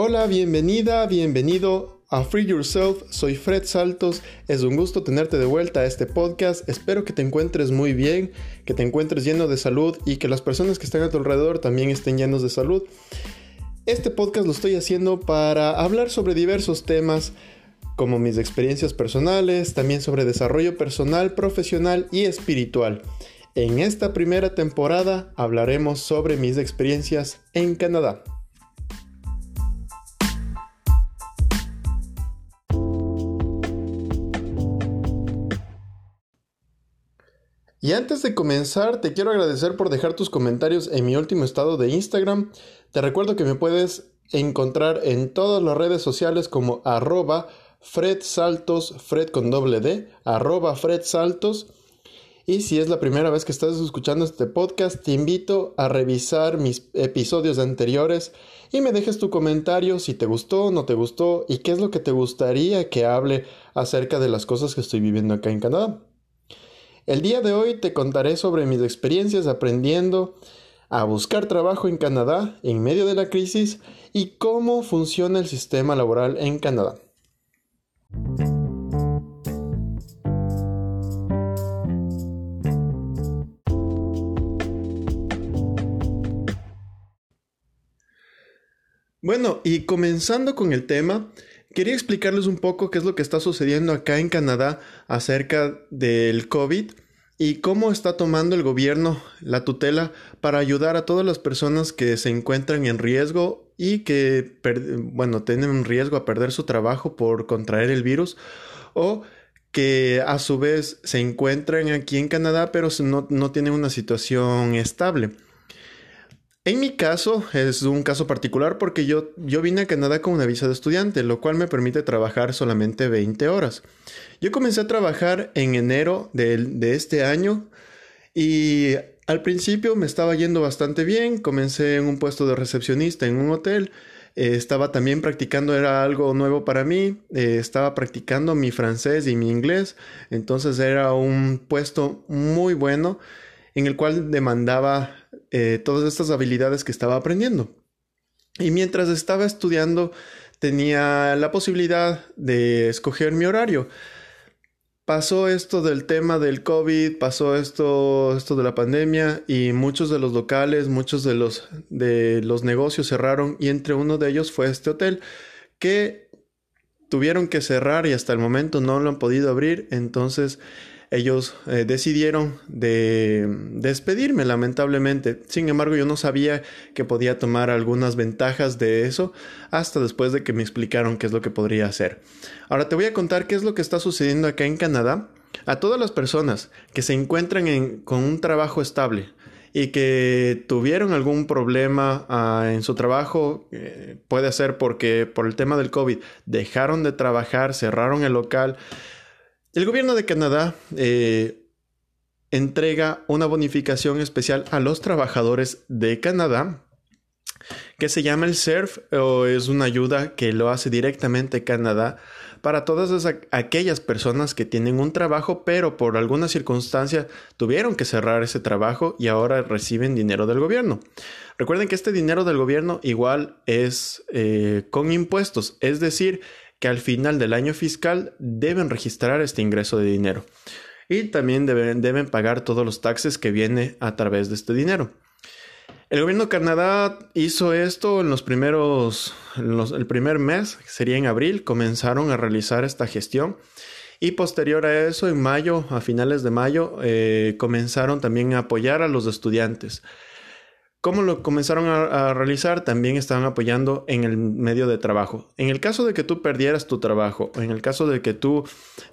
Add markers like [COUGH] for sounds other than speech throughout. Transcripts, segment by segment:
Hola, bienvenida, bienvenido a Free Yourself. Soy Fred Saltos. Es un gusto tenerte de vuelta a este podcast. Espero que te encuentres muy bien, que te encuentres lleno de salud y que las personas que están a tu alrededor también estén llenos de salud. Este podcast lo estoy haciendo para hablar sobre diversos temas como mis experiencias personales, también sobre desarrollo personal, profesional y espiritual. En esta primera temporada hablaremos sobre mis experiencias en Canadá. Y antes de comenzar, te quiero agradecer por dejar tus comentarios en mi último estado de Instagram. Te recuerdo que me puedes encontrar en todas las redes sociales como arroba Fred Saltos, Fred con doble D, arroba Fred Saltos. Y si es la primera vez que estás escuchando este podcast, te invito a revisar mis episodios anteriores y me dejes tu comentario si te gustó, no te gustó y qué es lo que te gustaría que hable acerca de las cosas que estoy viviendo acá en Canadá. El día de hoy te contaré sobre mis experiencias aprendiendo a buscar trabajo en Canadá en medio de la crisis y cómo funciona el sistema laboral en Canadá. Bueno, y comenzando con el tema, Quería explicarles un poco qué es lo que está sucediendo acá en Canadá acerca del COVID y cómo está tomando el gobierno la tutela para ayudar a todas las personas que se encuentran en riesgo y que, bueno, tienen riesgo a perder su trabajo por contraer el virus o que a su vez se encuentran aquí en Canadá pero no, no tienen una situación estable. En mi caso es un caso particular porque yo, yo vine a Canadá con una visa de estudiante, lo cual me permite trabajar solamente 20 horas. Yo comencé a trabajar en enero de, de este año y al principio me estaba yendo bastante bien, comencé en un puesto de recepcionista en un hotel, eh, estaba también practicando, era algo nuevo para mí, eh, estaba practicando mi francés y mi inglés, entonces era un puesto muy bueno en el cual demandaba eh, todas estas habilidades que estaba aprendiendo. Y mientras estaba estudiando tenía la posibilidad de escoger mi horario. Pasó esto del tema del COVID, pasó esto, esto de la pandemia y muchos de los locales, muchos de los, de los negocios cerraron y entre uno de ellos fue este hotel que tuvieron que cerrar y hasta el momento no lo han podido abrir. Entonces ellos eh, decidieron de despedirme lamentablemente. Sin embargo, yo no sabía que podía tomar algunas ventajas de eso hasta después de que me explicaron qué es lo que podría hacer. Ahora te voy a contar qué es lo que está sucediendo acá en Canadá. A todas las personas que se encuentran con un trabajo estable, y que tuvieron algún problema ah, en su trabajo, eh, puede ser porque por el tema del COVID dejaron de trabajar, cerraron el local, el gobierno de Canadá eh, entrega una bonificación especial a los trabajadores de Canadá que se llama el SERF o es una ayuda que lo hace directamente Canadá para todas aquellas personas que tienen un trabajo pero por alguna circunstancia tuvieron que cerrar ese trabajo y ahora reciben dinero del gobierno. Recuerden que este dinero del gobierno igual es eh, con impuestos, es decir, que al final del año fiscal deben registrar este ingreso de dinero y también deben, deben pagar todos los taxes que viene a través de este dinero. El gobierno de Canadá hizo esto en los primeros, el primer mes, sería en abril, comenzaron a realizar esta gestión y posterior a eso, en mayo, a finales de mayo, eh, comenzaron también a apoyar a los estudiantes. ¿Cómo lo comenzaron a, realizar? También estaban apoyando en el medio de trabajo. En el caso de que tú perdieras tu trabajo, en el caso de que tú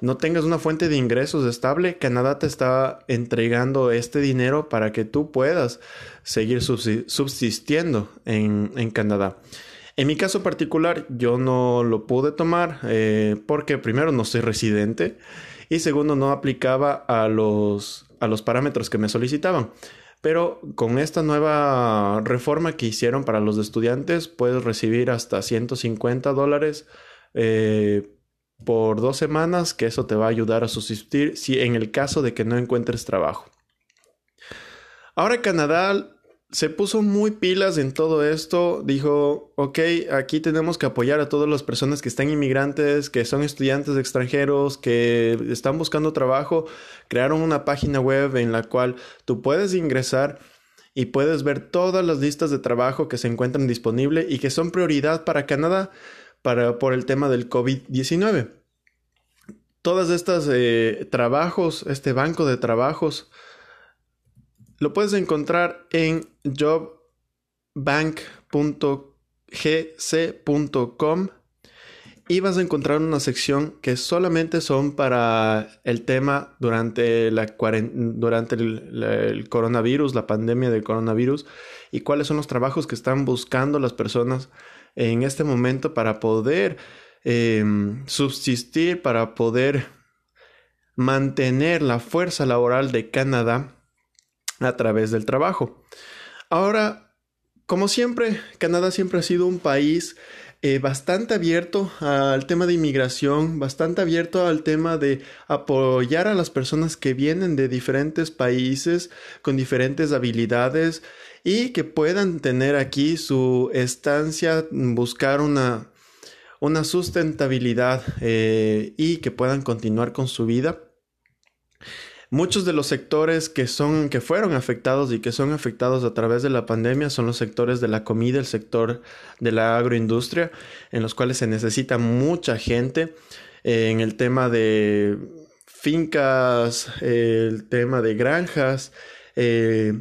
no tengas una fuente de ingresos estable, Canadá te está entregando este dinero para que tú puedas seguir subsistiendo en, Canadá. En mi caso particular, yo no lo pude tomar eh, porque primero no soy residente y segundo no aplicaba a los, a los parámetros que me solicitaban. Pero con esta nueva reforma que hicieron para los estudiantes, puedes recibir hasta 150 dólares eh, por dos semanas, que eso te va a ayudar a subsistir si en el caso de que no encuentres trabajo. Ahora Canadá se puso muy pilas en todo esto, dijo, ok, aquí tenemos que apoyar a todas las personas que están inmigrantes, que son estudiantes extranjeros, que están buscando trabajo, crearon una página web en la cual tú puedes ingresar y puedes ver todas las listas de trabajo que se encuentran disponibles y que son prioridad para Canadá para, por el tema del COVID-19. Todas estas eh, trabajos, este banco de trabajos, lo puedes encontrar en jobbank.gc.com y vas a encontrar una sección que solamente son para el tema durante, la durante el, coronavirus, la pandemia del coronavirus y cuáles son los trabajos que están buscando las personas en este momento para poder em, subsistir, para poder mantener la fuerza laboral de Canadá a través del trabajo. Ahora, como siempre, Canadá siempre ha sido un país eh, bastante abierto al tema de inmigración, bastante abierto al tema de apoyar a las personas que vienen de diferentes países con diferentes habilidades y que puedan tener aquí su estancia, buscar una, una sustentabilidad eh, y que puedan continuar con su vida. Muchos de los sectores que son que fueron afectados y que son afectados a través de la pandemia son los sectores de la comida, el sector de la agroindustria, en los cuales se necesita mucha gente eh, en el tema de fincas, el tema de granjas, eh,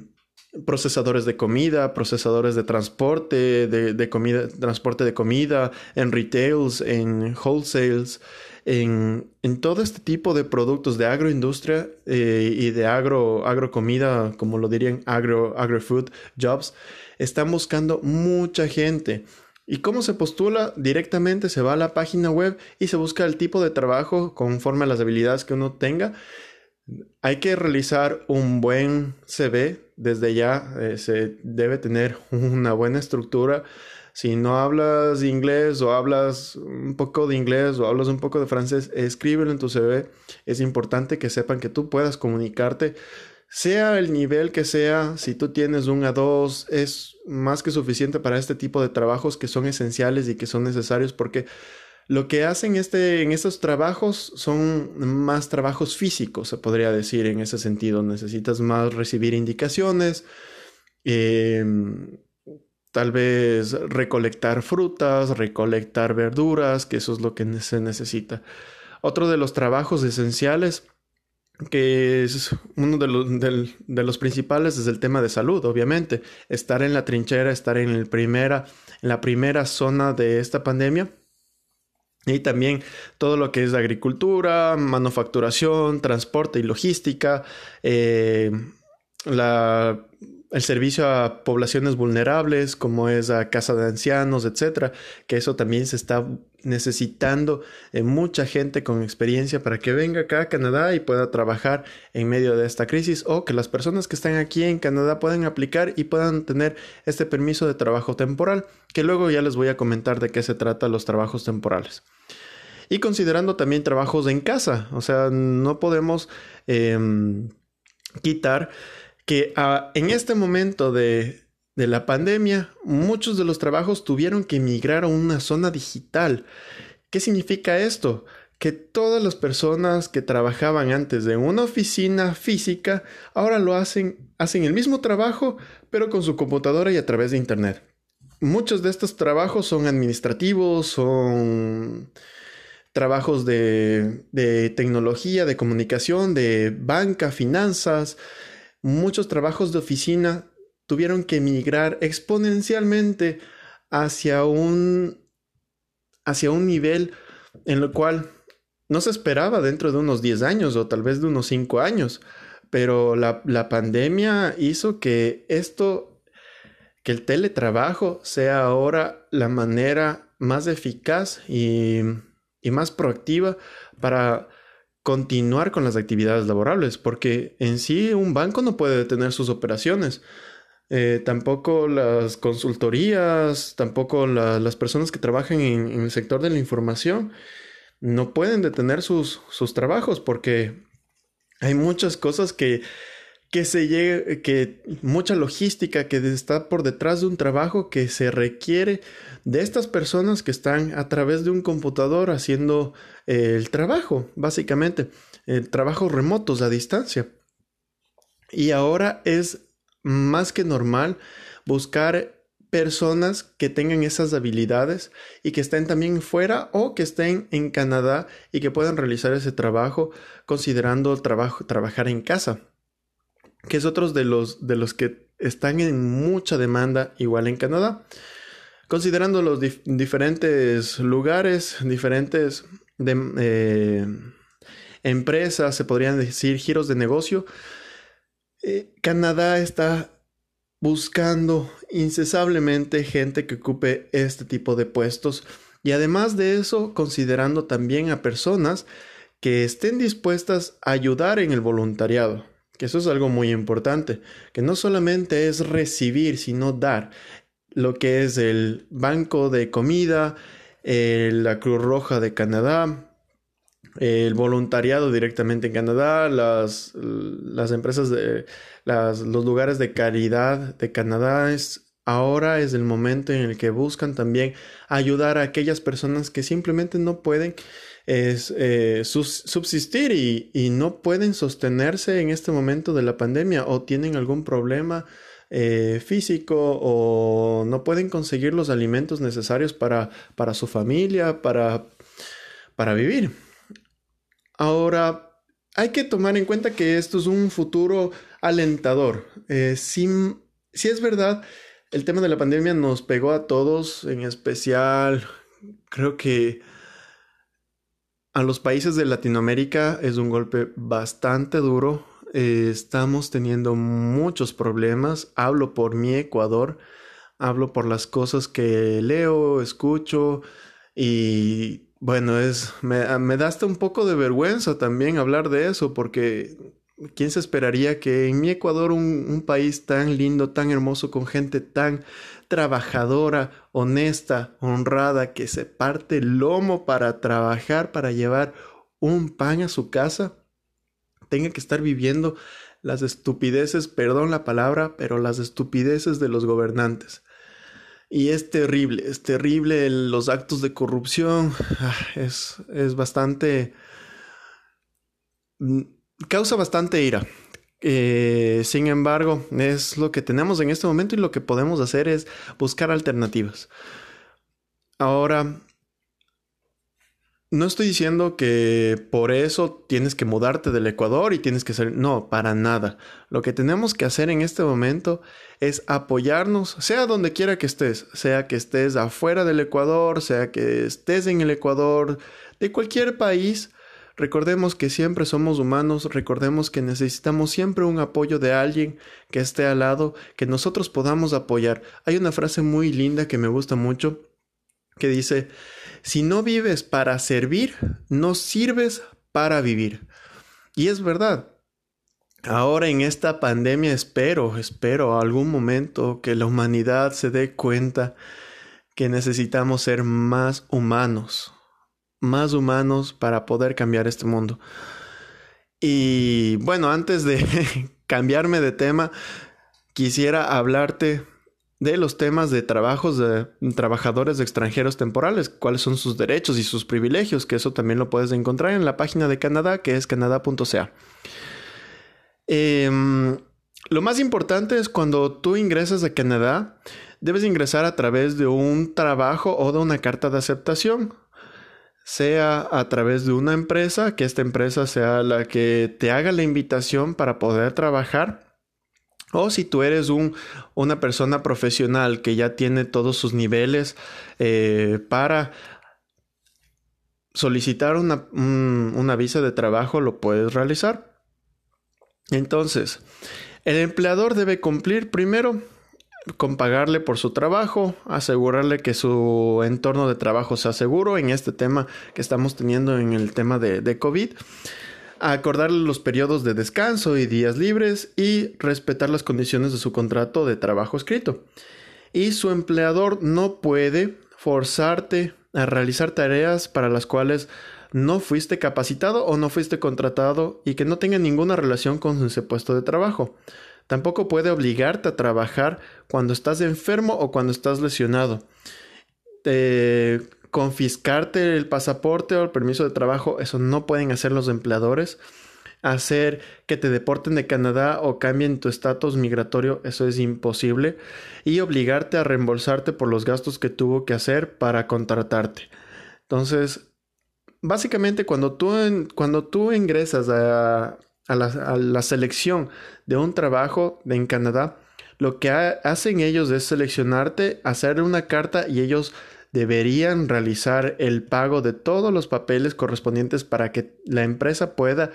procesadores de comida, procesadores de transporte, de, de, comida, transporte de comida, en retails, en wholesales, en, todo este tipo de productos de agroindustria eh, y de agro, agrocomida, como lo dirían, agro, agrofood jobs, están buscando mucha gente. ¿Y cómo se postula? Directamente se va a la página web y se busca el tipo de trabajo conforme a las habilidades que uno tenga. Hay que realizar un buen CV. Desde ya eh, se debe tener una buena estructura si no hablas inglés o hablas un poco de inglés o hablas un poco de francés, escríbelo en tu CV. Es importante que sepan que tú puedas comunicarte, sea el nivel que sea, si tú tienes un A2, es más que suficiente para este tipo de trabajos que son esenciales y que son necesarios porque lo que hacen este, en estos trabajos son más trabajos físicos, se podría decir en ese sentido. Necesitas más recibir indicaciones, eh, tal vez recolectar frutas, recolectar verduras, que eso es lo que se necesita. Otro de los trabajos esenciales, que es uno de los, principales, es el tema de salud, obviamente. Estar en la trinchera, estar en, el primera, en la primera zona de esta pandemia. Y también todo lo que es agricultura, manufacturación, transporte y logística, eh, la el servicio a poblaciones vulnerables, como es a casa de ancianos, etcétera, que eso también se está necesitando en mucha gente con experiencia para que venga acá a Canadá y pueda trabajar en medio de esta crisis o que las personas que están aquí en Canadá puedan aplicar y puedan tener este permiso de trabajo temporal, que luego ya les voy a comentar de qué se trata los trabajos temporales. Y considerando también trabajos en casa, o sea, no podemos em, quitar que ah, en este momento de, la pandemia, muchos de los trabajos tuvieron que migrar a una zona digital. ¿Qué significa esto? Que todas las personas que trabajaban antes de una oficina física ahora lo hacen, hacen el mismo trabajo, pero con su computadora y a través de Internet. Muchos de estos trabajos son administrativos, son trabajos de, de tecnología, de comunicación, de banca, finanzas, muchos trabajos de oficina tuvieron que migrar exponencialmente hacia un, hacia un nivel en el cual no se esperaba dentro de unos 10 años o tal vez de unos 5 años, pero la, pandemia hizo que esto, que el teletrabajo sea ahora la manera más eficaz y, y más proactiva para continuar con las actividades laborables, porque en sí un banco no puede detener sus operaciones. Eh, tampoco las consultorías, tampoco las personas que trabajan en, el sector de la información no pueden detener sus, sus trabajos porque hay muchas cosas que, que se llegue, que mucha logística que está por detrás de un trabajo que se requiere de estas personas que están a través de un computador haciendo eh, el trabajo, básicamente, el trabajo remotos a distancia. Y ahora es más que normal buscar personas que tengan esas habilidades y que estén también fuera o que estén en Canadá y que puedan realizar ese trabajo considerando trabajo, trabajar en casa que es otro de los, de los que están en mucha demanda igual en Canadá. Considerando los diferentes lugares, diferentes eh, empresas, se podrían decir giros de negocio, eh, Canadá está buscando incesablemente gente que ocupe este tipo de puestos y además de eso considerando también a personas que estén dispuestas a ayudar en el voluntariado que eso es algo muy importante, que no solamente es recibir, sino dar lo que es el Banco de Comida, la Cruz Roja de Canadá, el voluntariado directamente en Canadá, las, las empresas de las, los lugares de caridad de Canadá. Es, ahora es el momento en el que buscan también ayudar a aquellas personas que simplemente no pueden es eh, subsistir y, no pueden sostenerse en este momento de la pandemia o tienen algún problema eh, físico o no pueden conseguir los alimentos necesarios para, para su familia, para, para vivir. Ahora, hay que tomar en cuenta que esto es un futuro alentador. Eh, si, si es verdad, el tema de la pandemia nos pegó a todos, en especial, creo que a los países de Latinoamérica es un golpe bastante duro. Eh, estamos teniendo muchos problemas. Hablo por mi Ecuador. Hablo por las cosas que leo, escucho y bueno, es me, me da hasta un poco de vergüenza también hablar de eso porque ¿quién se esperaría que en mi Ecuador, un, país tan lindo, tan hermoso, con gente tan trabajadora, honesta, honrada, que se parte el lomo para trabajar, para llevar un pan a su casa, tenga que estar viviendo las estupideces, perdón la palabra, pero las estupideces de los gobernantes. Y es terrible, es terrible los actos de corrupción, ah, es, es bastante... Causa bastante ira. Eh, sin embargo, es lo que tenemos en este momento y lo que podemos hacer es buscar alternativas. Ahora, no estoy diciendo que por eso tienes que mudarte del Ecuador y tienes que ser... No, para nada. Lo que tenemos que hacer en este momento es apoyarnos, sea donde quiera que estés, sea que estés afuera del Ecuador, sea que estés en el Ecuador, de cualquier país, Recordemos que siempre somos humanos, recordemos que necesitamos siempre un apoyo de alguien que esté al lado, que nosotros podamos apoyar. Hay una frase muy linda que me gusta mucho que dice, si no vives para servir, no sirves para vivir. Y es verdad. Ahora en esta pandemia espero, espero algún momento que la humanidad se dé cuenta que necesitamos ser más humanos, más humanos para poder cambiar este mundo. Y bueno, antes de [LAUGHS] cambiarme de tema, quisiera hablarte de los temas de trabajos de trabajadores extranjeros temporales, cuáles son sus derechos y sus privilegios, que eso también lo puedes encontrar en la página de Canadá, que es canadá.ca. Em, lo más importante es cuando tú ingresas a Canadá, debes ingresar a través de un trabajo o de una carta de aceptación sea a través de una empresa, que esta empresa sea la que te haga la invitación para poder trabajar. O si tú eres un, una persona profesional que ya tiene todos sus niveles eh, para solicitar una, una visa de trabajo, lo puedes realizar. Entonces, el empleador debe cumplir primero con pagarle por su trabajo, asegurarle que su entorno de trabajo sea seguro en este tema que estamos teniendo en el tema de, COVID, acordarle los periodos de descanso y días libres y respetar las condiciones de su contrato de trabajo escrito. Y su empleador no puede forzarte a realizar tareas para las cuales no fuiste capacitado o no fuiste contratado y que no tenga ninguna relación con ese puesto de trabajo. Tampoco puede obligarte a trabajar cuando estás enfermo o cuando estás lesionado. confiscarte el pasaporte o el permiso de trabajo, eso no pueden hacer los empleadores. Hacer que te deporten de Canadá o cambien tu estatus migratorio, eso es imposible. Y obligarte a reembolsarte por los gastos que tuvo que hacer para contratarte. Entonces, básicamente cuando tú, cuando tú ingresas a, a la, selección de un trabajo en Canadá, lo que hacen ellos es seleccionarte, hacer una carta y ellos deberían realizar el pago de todos los papeles correspondientes para que la empresa pueda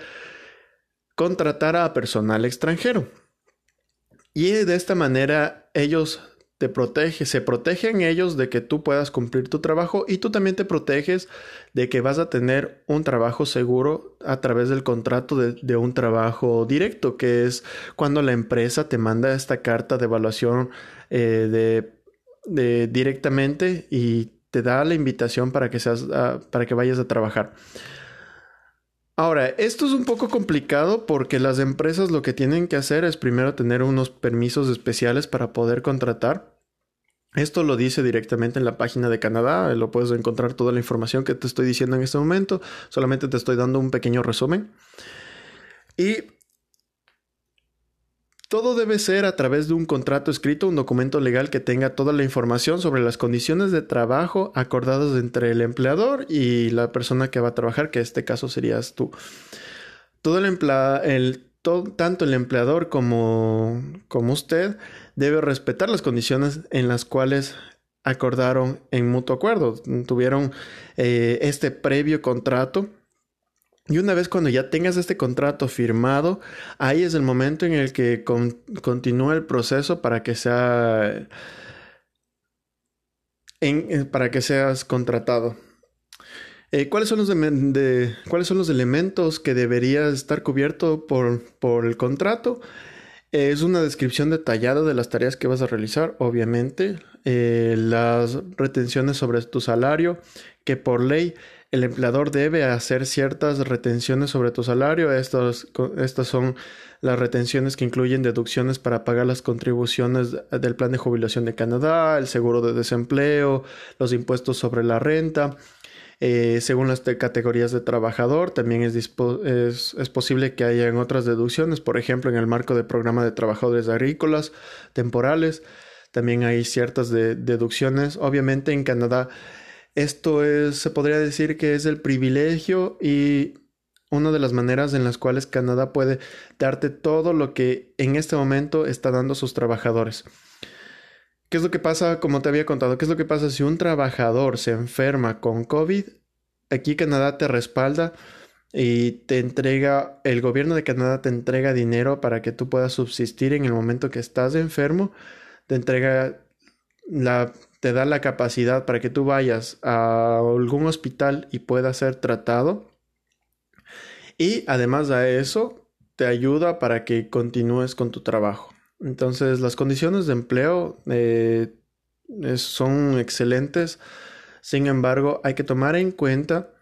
contratar a personal extranjero. Y de esta manera ellos te protege, se protegen ellos de que tú puedas cumplir tu trabajo y tú también te proteges de que vas a tener un trabajo seguro a través del contrato de, un trabajo directo, que es cuando la empresa te manda esta carta de evaluación eh, de, directamente y te da la invitación para que, seas, ah, para que vayas a trabajar. Ahora, esto es un poco complicado porque las empresas lo que tienen que hacer es primero tener unos permisos especiales para poder contratar. Esto lo dice directamente en la página de Canadá, lo puedes encontrar toda la información que te estoy diciendo en este momento, solamente te estoy dando un pequeño resumen. Y todo debe ser a través de un contrato escrito, un documento legal que tenga toda la información sobre las condiciones de trabajo acordadas entre el empleador y la persona que va a trabajar, que en este caso serías tú. Todo el, el tanto el empleador como, usted debe respetar las condiciones en las cuales acordaron en mutuo acuerdo. Tuvieron eh, este previo contrato y una vez cuando ya tengas este contrato firmado, ahí es el momento en el que continúa el proceso para que sea eh, para que seas contratado. Eh, ¿cuáles, son los ¿Cuáles son los elementos que debería estar cubierto por, por el contrato? es una descripción detallada de las tareas que vas a realizar, obviamente. Eh, las retenciones sobre tu salario, que por ley el empleador debe hacer ciertas retenciones sobre tu salario. Estas, son las retenciones que incluyen deducciones para pagar las contribuciones del plan de jubilación de Canadá, el seguro de desempleo, los impuestos sobre la renta. Eh, según las categorías de trabajador, también es, posible que haya otras deducciones, por ejemplo, en el marco del programa de trabajadores agrícolas temporales, también hay ciertas deducciones. Obviamente en Canadá esto es, se podría decir que es el privilegio y una de las maneras en las cuales Canadá puede darte todo lo que en este momento está dando sus trabajadores. ¿Qué es lo que pasa, como te había contado, qué es lo que pasa si un trabajador se enferma con COVID? Aquí Canadá te respalda y te entrega, el gobierno de Canadá te entrega dinero para que tú puedas subsistir en el momento que estás enfermo, te entrega la te da la capacidad para que tú vayas a algún hospital y puedas ser tratado. Y además de eso, te ayuda para que continúes con tu trabajo. Entonces, las condiciones de empleo eh, son excelentes. Sin embargo, hay que tomar en cuenta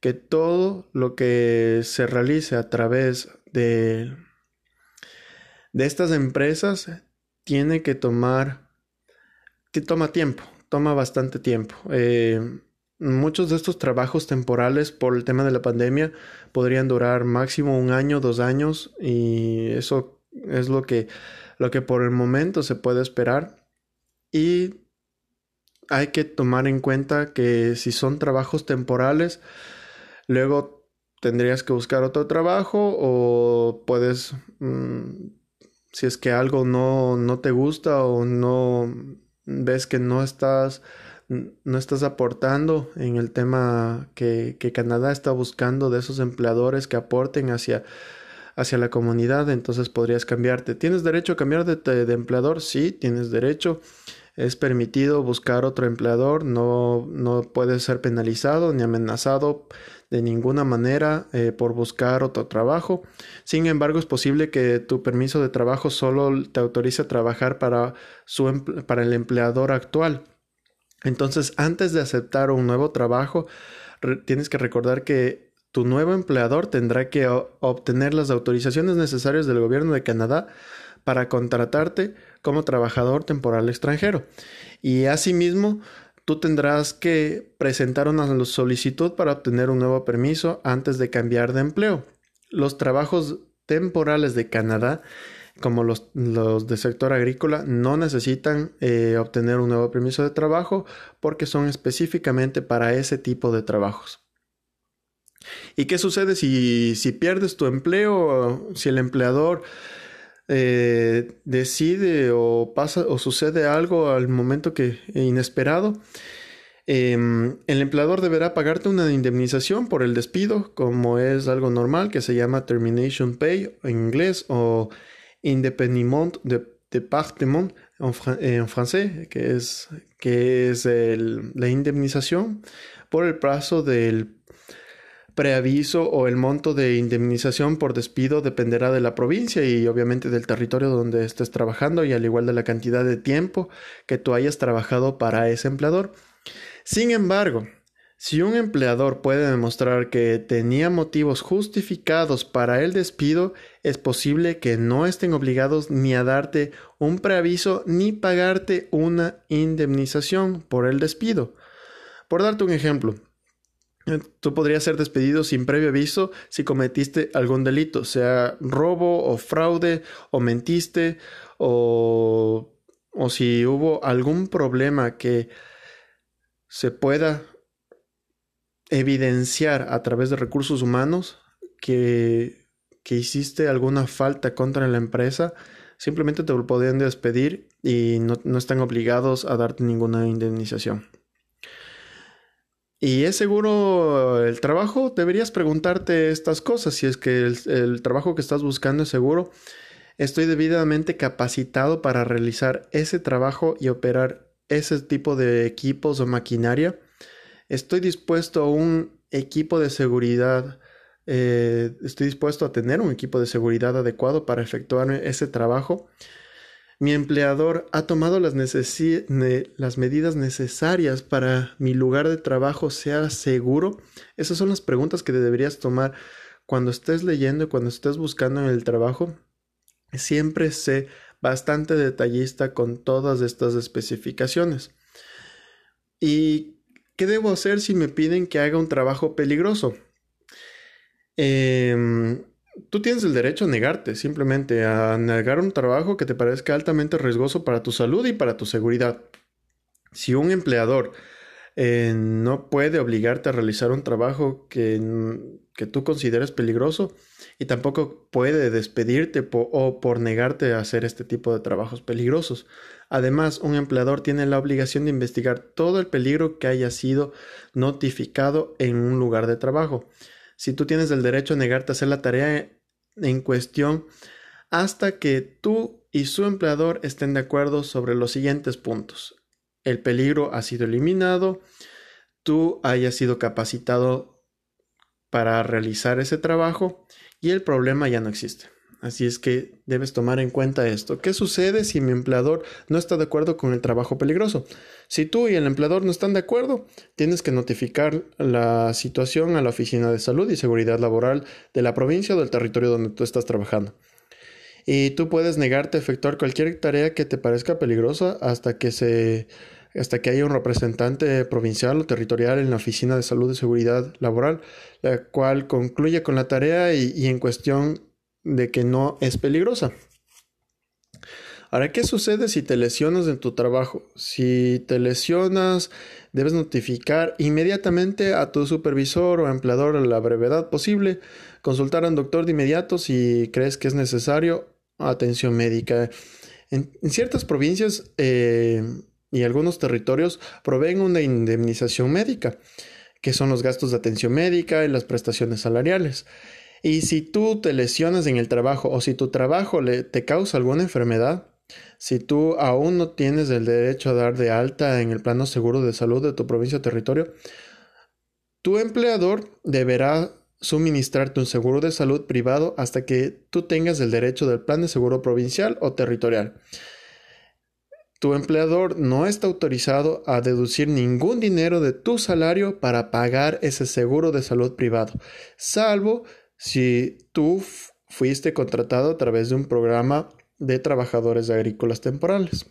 que todo lo que se realice a través de, de estas empresas tiene que tomar que toma tiempo, toma bastante tiempo. Eh, muchos de estos trabajos temporales por el tema de la pandemia podrían durar máximo un año, dos años y eso es lo que, lo que por el momento se puede esperar. Y hay que tomar en cuenta que si son trabajos temporales, luego tendrías que buscar otro trabajo o puedes, mm, si es que algo no, no te gusta o no, ves que no estás, no estás aportando en el tema que, Canadá está buscando de esos empleadores que aporten hacia, hacia la comunidad, entonces podrías cambiarte. ¿Tienes derecho a cambiar de, de, empleador? Sí, tienes derecho. Es permitido buscar otro empleador, no, no puedes ser penalizado ni amenazado de ninguna manera eh, por buscar otro trabajo. Sin embargo, es posible que tu permiso de trabajo solo te autorice a trabajar para, su, para el empleador actual. Entonces, antes de aceptar un nuevo trabajo, tienes que recordar que tu nuevo empleador tendrá que obtener las autorizaciones necesarias del gobierno de Canadá para contratarte como trabajador temporal extranjero. Y asimismo, tú tendrás que presentar una solicitud para obtener un nuevo permiso antes de cambiar de empleo. Los trabajos temporales de Canadá, como los, los de sector agrícola, no necesitan eh, obtener un nuevo permiso de trabajo porque son específicamente para ese tipo de trabajos. ¿Y qué sucede si, si pierdes tu empleo? Si el empleador eh, decide o pasa o sucede algo al momento que inesperado, em, el empleador deberá pagarte una indemnización por el despido, como es algo normal, que se llama termination pay en inglés o independiment de département en, francés, que es, que es la indemnización por el plazo del preaviso o el monto de indemnización por despido dependerá de la provincia y obviamente del territorio donde estés trabajando y al igual de la cantidad de tiempo que tú hayas trabajado para ese empleador. Sin embargo, si un empleador puede demostrar que tenía motivos justificados para el despido, es posible que no estén obligados ni a darte un preaviso ni pagarte una indemnización por el despido. Por darte un ejemplo, Tú podrías ser despedido sin previo aviso si cometiste algún delito, sea robo o fraude o mentiste o, o si hubo algún problema que se pueda evidenciar a través de recursos humanos que, que hiciste alguna falta contra la empresa, simplemente te podrían despedir y no, no están obligados a darte ninguna indemnización. ¿Y es seguro el trabajo? Deberías preguntarte estas cosas. Si es que el, trabajo que estás buscando es seguro, estoy debidamente capacitado para realizar ese trabajo y operar ese tipo de equipos o maquinaria. Estoy dispuesto a un equipo de seguridad. Eh, estoy dispuesto a tener un equipo de seguridad adecuado para efectuar ese trabajo mi empleador ha tomado las, las, medidas necesarias para mi lugar de trabajo sea seguro? Esas son las preguntas que deberías tomar cuando estés leyendo y cuando estés buscando en el trabajo. Siempre sé bastante detallista con todas estas especificaciones. ¿Y qué debo hacer si me piden que haga un trabajo peligroso? Eh, Tú tienes el derecho a negarte, simplemente a negar un trabajo que te parezca altamente riesgoso para tu salud y para tu seguridad. Si un empleador eh, no puede obligarte a realizar un trabajo que, que tú consideres peligroso y tampoco puede despedirte o por negarte a hacer este tipo de trabajos peligrosos. Además, un empleador tiene la obligación de investigar todo el peligro que haya sido notificado en un lugar de trabajo si tú tienes el derecho a negarte a hacer la tarea en cuestión hasta que tú y su empleador estén de acuerdo sobre los siguientes puntos. El peligro ha sido eliminado, tú hayas sido capacitado para realizar ese trabajo y el problema ya no existe. Así es que debes tomar en cuenta esto. ¿Qué sucede si mi empleador no está de acuerdo con el trabajo peligroso? Si tú y el empleador no están de acuerdo, tienes que notificar la situación a la Oficina de Salud y Seguridad Laboral de la provincia o del territorio donde tú estás trabajando. Y tú puedes negarte a efectuar cualquier tarea que te parezca peligrosa hasta que se hasta que haya un representante provincial o territorial en la Oficina de Salud y Seguridad Laboral, la cual concluya con la tarea y, y en cuestión de que no es peligrosa. Ahora, ¿qué sucede si te lesionas en tu trabajo? Si te lesionas, debes notificar inmediatamente a tu supervisor o empleador a la brevedad posible, consultar a un doctor de inmediato si crees que es necesario atención médica. En, ciertas provincias eh, y algunos territorios proveen una indemnización médica, que son los gastos de atención médica y las prestaciones salariales. Y si tú te lesionas en el trabajo o si tu trabajo te causa alguna enfermedad, si tú aún no tienes el derecho a dar de alta en el plano seguro de salud de tu provincia o territorio, tu empleador deberá suministrarte un seguro de salud privado hasta que tú tengas el derecho del plan de seguro provincial o territorial. Tu empleador no está autorizado a deducir ningún dinero de tu salario para pagar ese seguro de salud privado, salvo si tú fuiste contratado a través de un programa de trabajadores agrícolas temporales.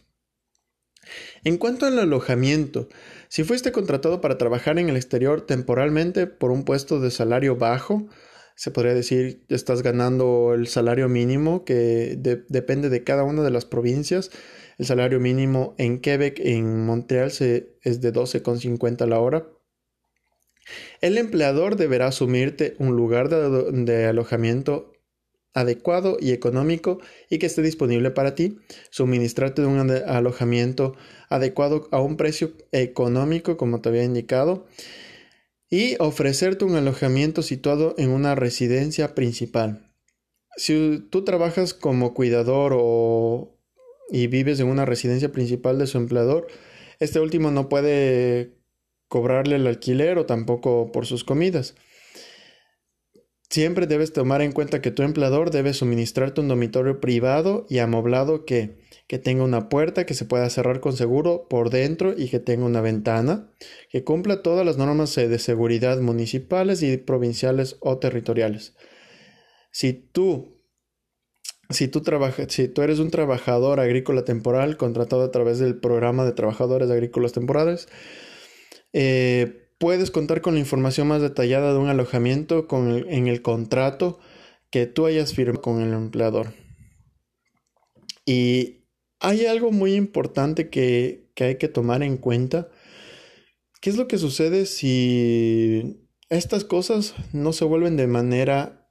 En cuanto al alojamiento, si fuiste contratado para trabajar en el exterior temporalmente por un puesto de salario bajo, se podría decir que estás ganando el salario mínimo que depende de cada una de las provincias. El salario mínimo en Quebec, en Montreal, se, es de 12,50 la hora. El empleador deberá asumirte un lugar de, alojamiento adecuado y económico y que esté disponible para ti, suministrarte un alojamiento adecuado a un precio económico, como te había indicado, y ofrecerte un alojamiento situado en una residencia principal. Si tú trabajas como cuidador o y vives en una residencia principal de su empleador, este último no puede cobrarle el alquiler o tampoco por sus comidas. Siempre debes tomar en cuenta que tu empleador debe suministrarte un dormitorio privado y amoblado que que tenga una puerta que se pueda cerrar con seguro por dentro y que tenga una ventana, que cumpla todas las normas de seguridad municipales y provinciales o territoriales. Si tú si tú, si tú eres un trabajador agrícola temporal contratado a través del programa de trabajadores agrícolas temporales, eh, puedes contar con la información más detallada de un alojamiento en el contrato que tú hayas firmado con el empleador. Y hay algo muy importante que, hay que tomar en cuenta. ¿Qué es lo que sucede si estas cosas no se vuelven de manera,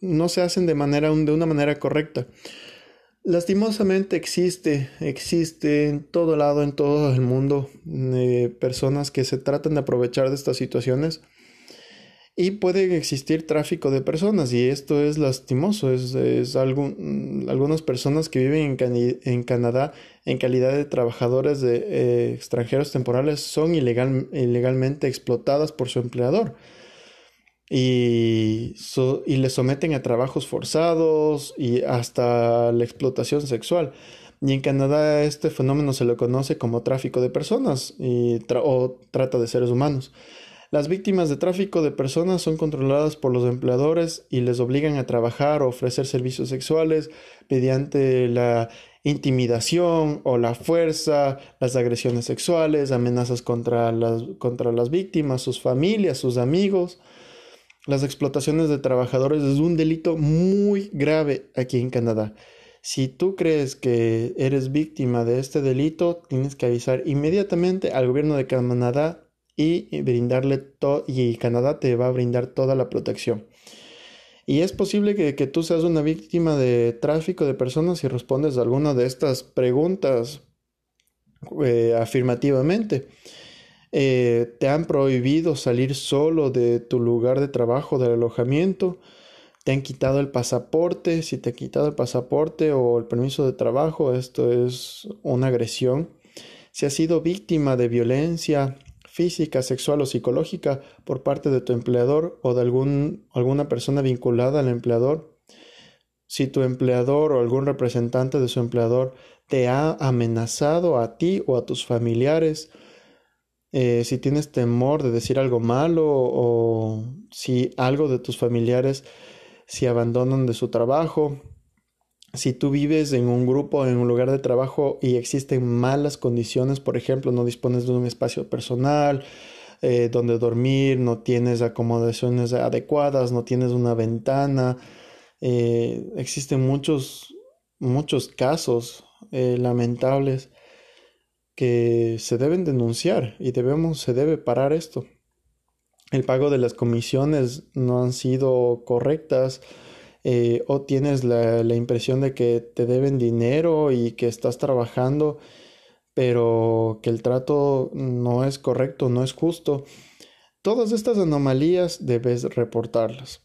no se hacen de manera, de una manera correcta? Lastimosamente existe, existe en todo lado, en todo el mundo, eh, personas que se tratan de aprovechar de estas situaciones y puede existir tráfico de personas y esto es lastimoso. Es, algo, mm, algunas personas que viven en, Canadá en calidad de trabajadores eh, extranjeros temporales son ilegal, ilegalmente explotadas por su empleador y, y le someten a trabajos forzados y hasta la explotación sexual. Y en Canadá este fenómeno se lo conoce como tráfico de personas y o trata de seres humanos. Las víctimas de tráfico de personas son controladas por los empleadores y les obligan a trabajar o ofrecer servicios sexuales mediante la intimidación o la fuerza, las agresiones sexuales, amenazas contra las, contra las víctimas, sus familias, sus amigos. Las explotaciones de trabajadores es un delito muy grave aquí en Canadá. Si tú crees que eres víctima de este delito, tienes que avisar inmediatamente al gobierno de Canadá y brindarle todo, y Canadá te va a brindar toda la protección. Y es posible que, tú seas una víctima de tráfico de personas si respondes a alguna de estas preguntas eh, afirmativamente. Eh, te han prohibido salir solo de tu lugar de trabajo, del alojamiento. Te han quitado el pasaporte. Si te han quitado el pasaporte o el permiso de trabajo, esto es una agresión. Si has sido víctima de violencia, física, sexual o psicológica por parte de tu empleador o de alguna persona vinculada al empleador. Si tu empleador o algún representante de su empleador te ha amenazado a ti o a tus familiares, eh, si tienes temor de decir algo malo o si algo de tus familiares si abandonan de su trabajo, si tú vives en un grupo, en un lugar de trabajo y existen malas condiciones, por ejemplo, no dispones de un espacio personal, eh, donde dormir, no tienes acomodaciones adecuadas, no tienes una ventana, eh, existen muchos, muchos casos lamentables que se deben denunciar y debemos, se debe parar esto. El pago de las comisiones no han sido correctas eh, o tienes la, impresión de que te deben dinero y que estás trabajando, pero que el trato no es correcto, no es justo. Todas estas anomalías debes reportarlas.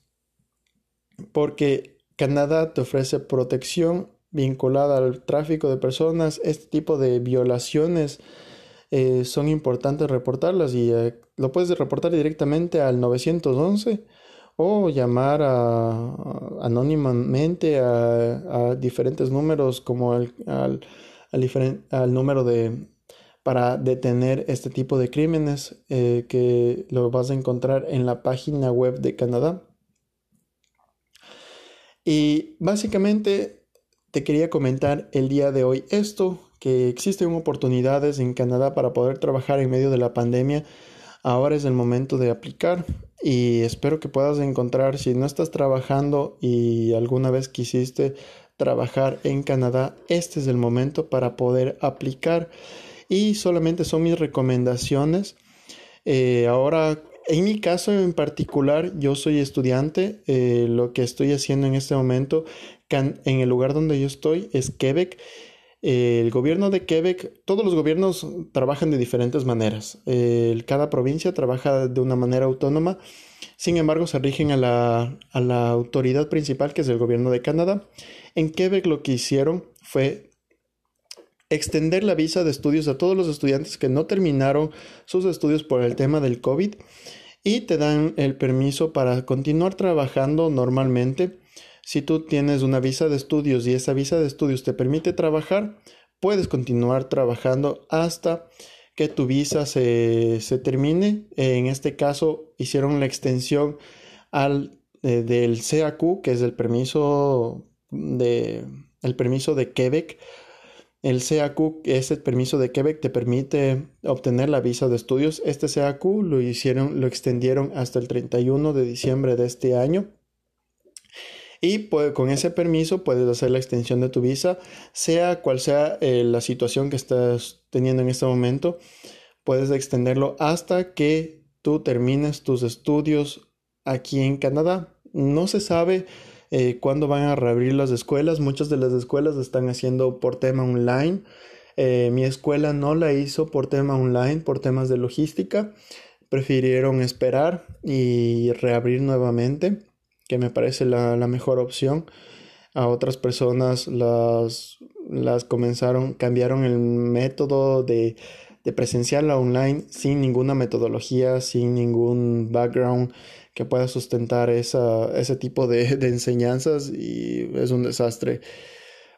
Porque Canadá te ofrece protección vinculada al tráfico de personas, este tipo de violaciones eh, son importantes reportarlas y eh, lo puedes reportar directamente al 911 o llamar anónimamente a, diferentes números como al, al, al número de para detener este tipo de crímenes eh, que lo vas a encontrar en la página web de Canadá. Y básicamente te quería comentar el día de hoy esto, que existen oportunidades en Canadá para poder trabajar en medio de la pandemia. Ahora es el momento de aplicar y espero que puedas encontrar, si no estás trabajando y alguna vez quisiste trabajar en Canadá, este es el momento para poder aplicar y solamente son mis recomendaciones. Eh, ahora, en mi caso en particular, yo soy estudiante, eh, lo que estoy haciendo en este momento en el lugar donde yo estoy es Quebec. el gobierno de Quebec, todos los gobiernos trabajan de diferentes maneras. cada provincia trabaja de una manera autónoma. Sin embargo, se rigen a la, a la autoridad principal, que es el gobierno de Canadá. En Quebec lo que hicieron fue extender la visa de estudios a todos los estudiantes que no terminaron sus estudios por el tema del COVID y te dan el permiso para continuar trabajando normalmente. Si tú tienes una visa de estudios y esa visa de estudios te permite trabajar, puedes continuar trabajando hasta que tu visa se, termine. En este caso hicieron la extensión al, eh, del CAQ, que es el permiso de, el permiso de Quebec el CAQ, ese permiso de Quebec, te permite obtener la visa de estudios. Este CAQ lo hicieron, lo extendieron hasta el 31 de diciembre de este año. Y con ese permiso puedes hacer la extensión de tu visa, sea cual sea eh, la situación que estás teniendo en este momento. Puedes extenderlo hasta que tú termines tus estudios aquí en Canadá. No se sabe eh, cuándo van a reabrir las escuelas. Muchas de las escuelas están haciendo por tema online. Eh, mi escuela no la hizo por tema online, por temas de logística. Prefirieron esperar y reabrir nuevamente, que me parece la, mejor opción. A otras personas las, las comenzaron, cambiaron el método de, de presencial a online sin ninguna metodología, sin ningún background que pueda sustentar ese tipo de, enseñanzas y es un desastre.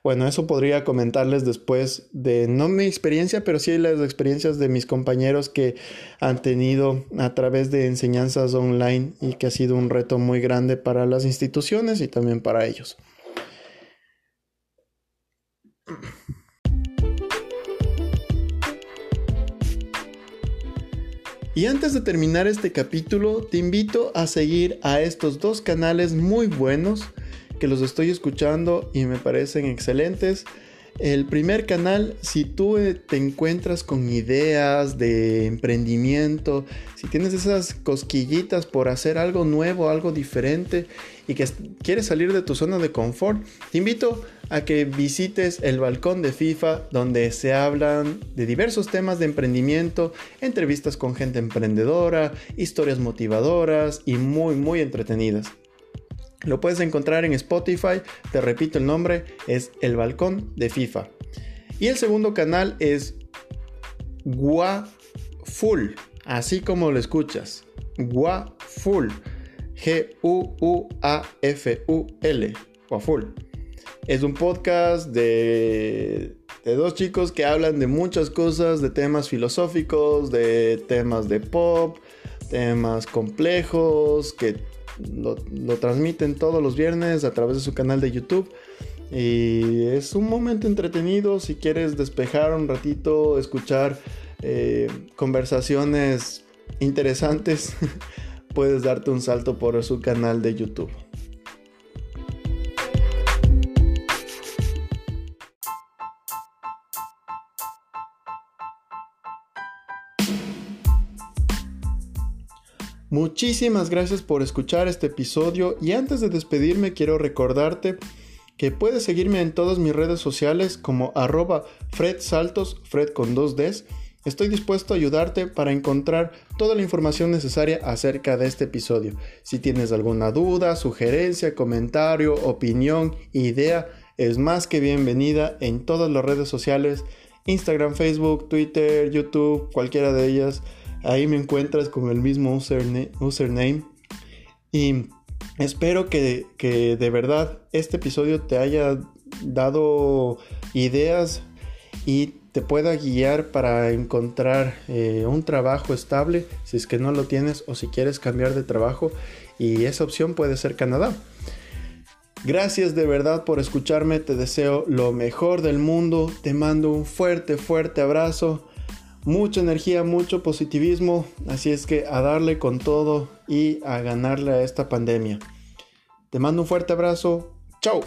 Bueno, eso podría comentarles después de, no mi experiencia, pero sí las experiencias de mis compañeros que han tenido a través de enseñanzas online y que ha sido un reto muy grande para las instituciones y también para ellos. Y antes de terminar este capítulo, te invito a seguir a estos dos canales muy buenos que los estoy escuchando y me parecen excelentes. El primer canal, si tú eh, te encuentras con ideas de emprendimiento, si tienes esas cosquillitas por hacer algo nuevo, algo diferente y que quieres salir de tu zona de confort, te invito a que visites el balcón de FIFA donde se hablan de diversos temas de emprendimiento, entrevistas con gente emprendedora, historias motivadoras y muy muy entretenidas. Lo puedes encontrar en Spotify, te repito el nombre, es El Balcón de FIFA. Y el segundo canal es Guaful, así como lo escuchas. Guaful. G-U-U-A-F-U-L. Guaful. Es un podcast de, de dos chicos que hablan de muchas cosas, de temas filosóficos, de temas de pop, temas complejos, que lo, transmiten todos los viernes a través de su canal de YouTube. Y es un momento entretenido si quieres despejar un ratito, escuchar eh, conversaciones interesantes, [LAUGHS] puedes darte un salto por su canal de YouTube. Muchísimas gracias por escuchar este episodio y antes de despedirme quiero recordarte que puedes seguirme en todas mis redes sociales como arroba Fred Saltos, Fred con dos Ds. Estoy dispuesto a ayudarte para encontrar toda la información necesaria acerca de este episodio. Si tienes alguna duda, sugerencia, comentario, opinión, idea, es más que bienvenida en todas las redes sociales, Instagram, Facebook, Twitter, YouTube, cualquiera de ellas. Ahí me encuentras con el mismo username. Y espero que, de verdad este episodio te haya dado ideas y te pueda guiar para encontrar eh, un trabajo estable si es que no lo tienes o si quieres cambiar de trabajo y esa opción puede ser Canadá. Gracias de verdad por escucharme, te deseo lo mejor del mundo, te mando un fuerte, fuerte abrazo, mucha energía, mucho positivismo, así es que a darle con todo y a ganarle a esta pandemia. Te mando un fuerte abrazo, chao.